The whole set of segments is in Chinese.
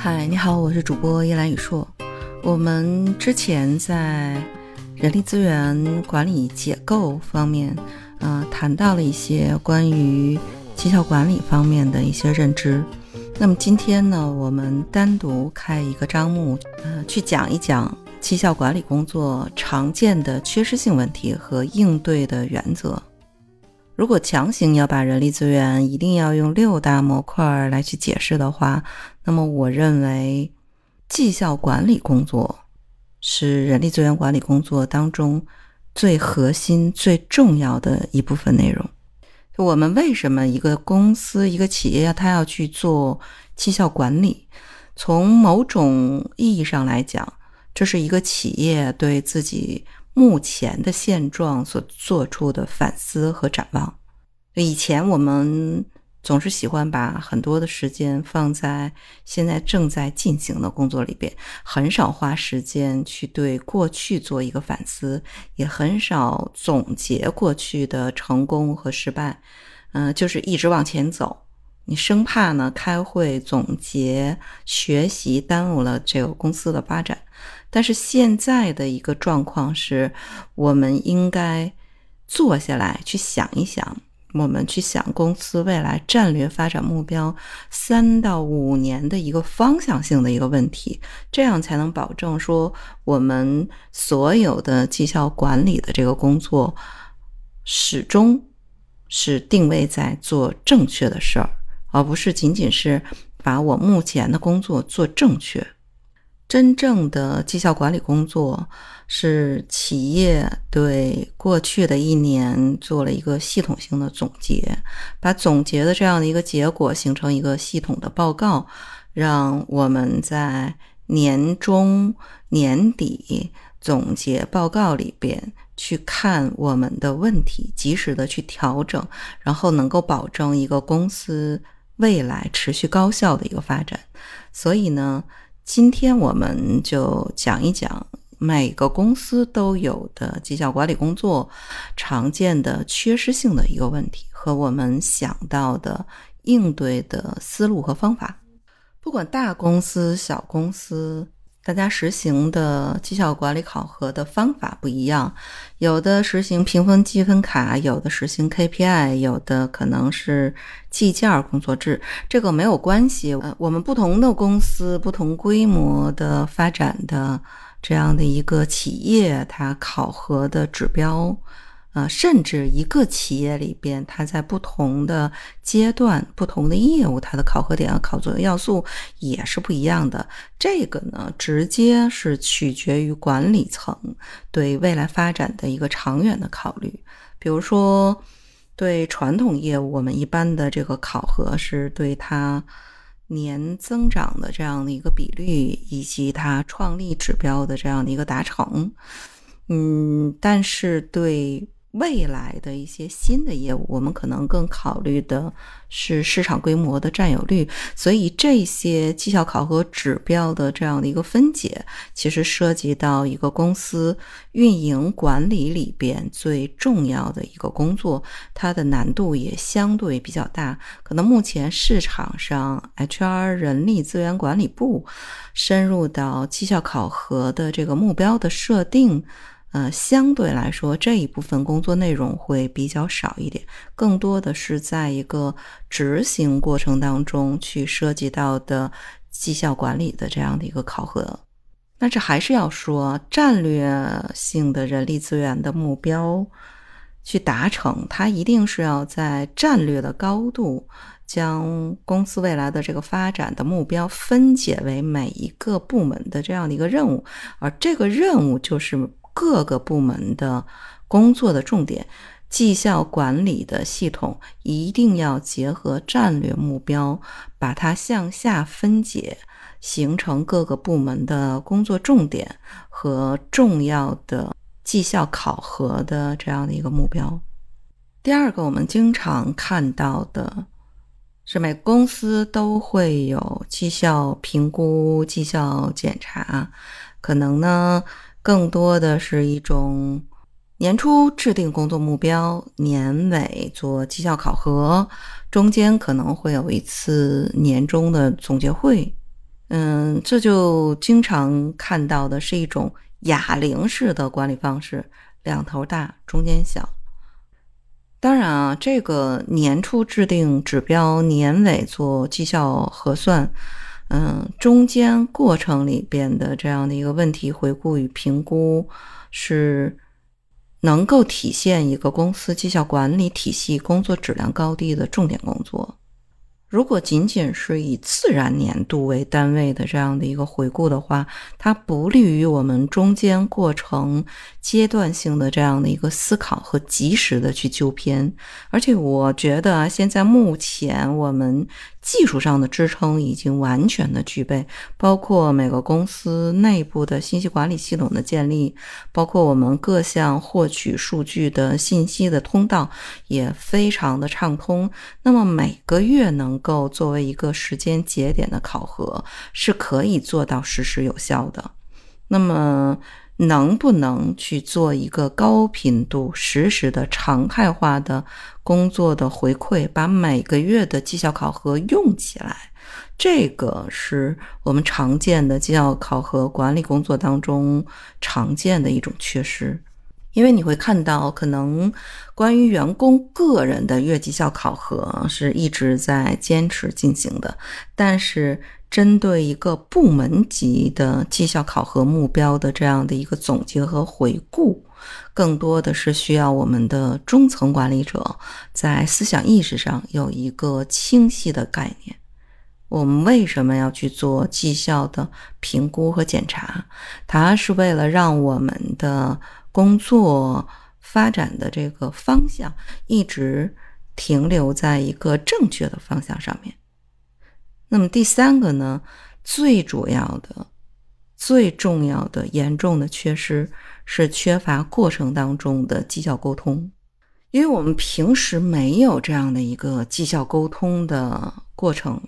嗨，你好，我是主播叶兰雨硕。我们之前在人力资源管理结构方面，呃，谈到了一些关于绩效管理方面的一些认知。那么今天呢，我们单独开一个章目，呃，去讲一讲绩效管理工作常见的缺失性问题和应对的原则。如果强行要把人力资源一定要用六大模块来去解释的话，那么我认为绩效管理工作是人力资源管理工作当中最核心、最重要的一部分内容。我们为什么一个公司、一个企业它要去做绩效管理？从某种意义上来讲，这是一个企业对自己。目前的现状所做出的反思和展望。以前我们总是喜欢把很多的时间放在现在正在进行的工作里边，很少花时间去对过去做一个反思，也很少总结过去的成功和失败。嗯，就是一直往前走。你生怕呢？开会总结、学习耽误了这个公司的发展。但是现在的一个状况是，我们应该坐下来去想一想，我们去想公司未来战略发展目标三到五年的一个方向性的一个问题，这样才能保证说我们所有的绩效管理的这个工作始终是定位在做正确的事儿，而不是仅仅是把我目前的工作做正确。真正的绩效管理工作是企业对过去的一年做了一个系统性的总结，把总结的这样的一个结果形成一个系统的报告，让我们在年终年底总结报告里边去看我们的问题，及时的去调整，然后能够保证一个公司未来持续高效的一个发展。所以呢。今天我们就讲一讲每个公司都有的绩效管理工作常见的缺失性的一个问题和我们想到的应对的思路和方法。不管大公司、小公司。大家实行的绩效管理考核的方法不一样，有的实行评分积分卡，有的实行 KPI，有的可能是计件工作制。这个没有关系，我们不同的公司、不同规模的发展的这样的一个企业，它考核的指标。呃，甚至一个企业里边，它在不同的阶段、不同的业务，它的考核点和考作用要素也是不一样的。这个呢，直接是取决于管理层对未来发展的一个长远的考虑。比如说，对传统业务，我们一般的这个考核是对它年增长的这样的一个比率，以及它创立指标的这样的一个达成。嗯，但是对未来的一些新的业务，我们可能更考虑的是市场规模的占有率，所以这些绩效考核指标的这样的一个分解，其实涉及到一个公司运营管理里边最重要的一个工作，它的难度也相对比较大。可能目前市场上 HR 人力资源管理部深入到绩效考核的这个目标的设定。呃，相对来说，这一部分工作内容会比较少一点，更多的是在一个执行过程当中去涉及到的绩效管理的这样的一个考核。那这还是要说战略性的人力资源的目标去达成，它一定是要在战略的高度将公司未来的这个发展的目标分解为每一个部门的这样的一个任务，而这个任务就是。各个部门的工作的重点，绩效管理的系统一定要结合战略目标，把它向下分解，形成各个部门的工作重点和重要的绩效考核的这样的一个目标。第二个，我们经常看到的是，每公司都会有绩效评估、绩效检查，可能呢。更多的是一种年初制定工作目标，年尾做绩效考核，中间可能会有一次年终的总结会，嗯，这就经常看到的是一种哑铃式的管理方式，两头大，中间小。当然啊，这个年初制定指标，年尾做绩效核算，嗯，中间过程里边的这样的一个问题回顾与评估，是能够体现一个公司绩效管理体系工作质量高低的重点工作。如果仅仅是以自然年度为单位的这样的一个回顾的话，它不利于我们中间过程阶段性的这样的一个思考和及时的去纠偏。而且，我觉得现在目前我们。技术上的支撑已经完全的具备，包括每个公司内部的信息管理系统的建立，包括我们各项获取数据的信息的通道也非常的畅通。那么每个月能够作为一个时间节点的考核，是可以做到实时有效的。那么。能不能去做一个高频度、实时的常态化的工作的回馈，把每个月的绩效考核用起来？这个是我们常见的绩效考核管理工作当中常见的一种缺失。因为你会看到，可能关于员工个人的月绩效考核是一直在坚持进行的，但是。针对一个部门级的绩效考核目标的这样的一个总结和回顾，更多的是需要我们的中层管理者在思想意识上有一个清晰的概念。我们为什么要去做绩效的评估和检查？它是为了让我们的工作发展的这个方向一直停留在一个正确的方向上面。那么第三个呢，最主要的、最重要的、严重的缺失是缺乏过程当中的绩效沟通，因为我们平时没有这样的一个绩效沟通的过程、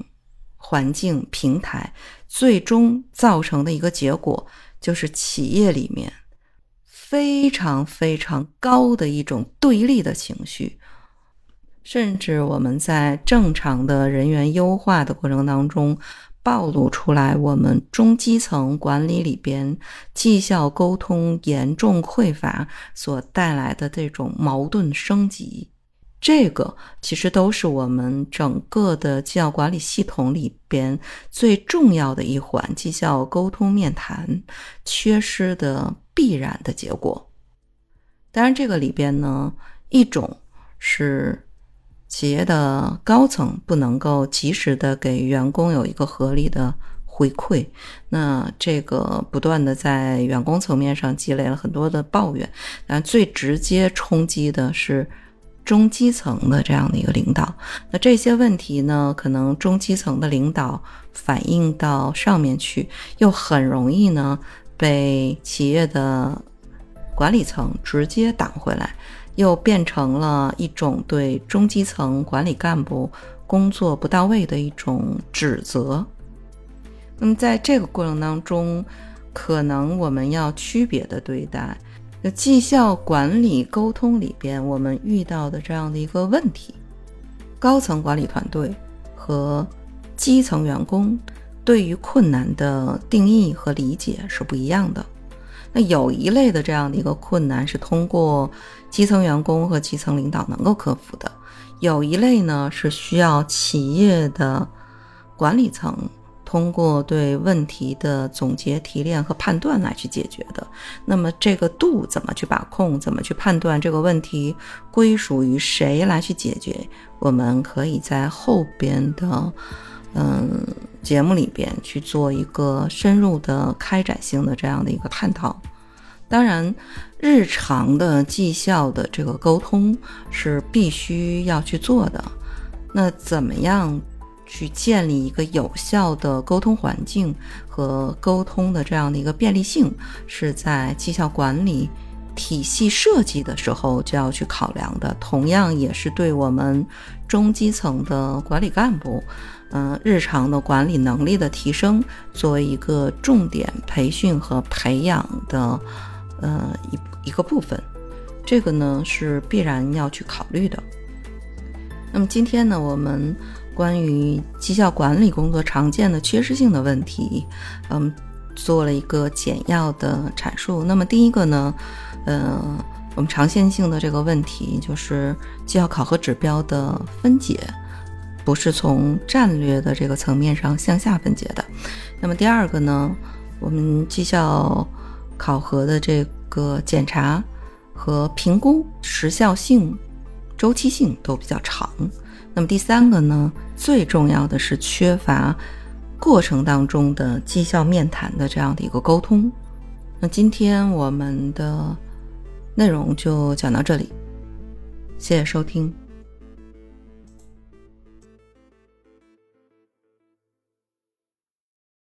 环境、平台，最终造成的一个结果就是企业里面非常非常高的一种对立的情绪。甚至我们在正常的人员优化的过程当中，暴露出来我们中基层管理里边绩效沟通严重匮乏所带来的这种矛盾升级，这个其实都是我们整个的绩效管理系统里边最重要的一环——绩效沟通面谈缺失的必然的结果。当然，这个里边呢，一种是。企业的高层不能够及时的给员工有一个合理的回馈，那这个不断的在员工层面上积累了很多的抱怨，但最直接冲击的是中基层的这样的一个领导。那这些问题呢，可能中基层的领导反映到上面去，又很容易呢被企业的管理层直接挡回来。又变成了一种对中基层管理干部工作不到位的一种指责。那么在这个过程当中，可能我们要区别的对待绩效管理沟通里边我们遇到的这样的一个问题：高层管理团队和基层员工对于困难的定义和理解是不一样的。那有一类的这样的一个困难是通过基层员工和基层领导能够克服的，有一类呢是需要企业的管理层通过对问题的总结、提炼和判断来去解决的。那么这个度怎么去把控，怎么去判断这个问题归属于谁来去解决？我们可以在后边的。嗯，节目里边去做一个深入的开展性的这样的一个探讨。当然，日常的绩效的这个沟通是必须要去做的。那怎么样去建立一个有效的沟通环境和沟通的这样的一个便利性，是在绩效管理体系设计的时候就要去考量的。同样，也是对我们中基层的管理干部。嗯，日常的管理能力的提升作为一个重点培训和培养的呃一一个部分，这个呢是必然要去考虑的。那么今天呢，我们关于绩效管理工作常见的缺失性的问题，嗯，做了一个简要的阐述。那么第一个呢，呃，我们常见性的这个问题就是绩效考核指标的分解，不是从战略的这个层面上向下分解的。那么第二个呢，我们绩效考核的这个检查和评估时效性、周期性都比较长。那么第三个呢，最重要的是缺乏过程当中的绩效面谈的这样的一个沟通。那今天我们的内容就讲到这里，谢谢收听。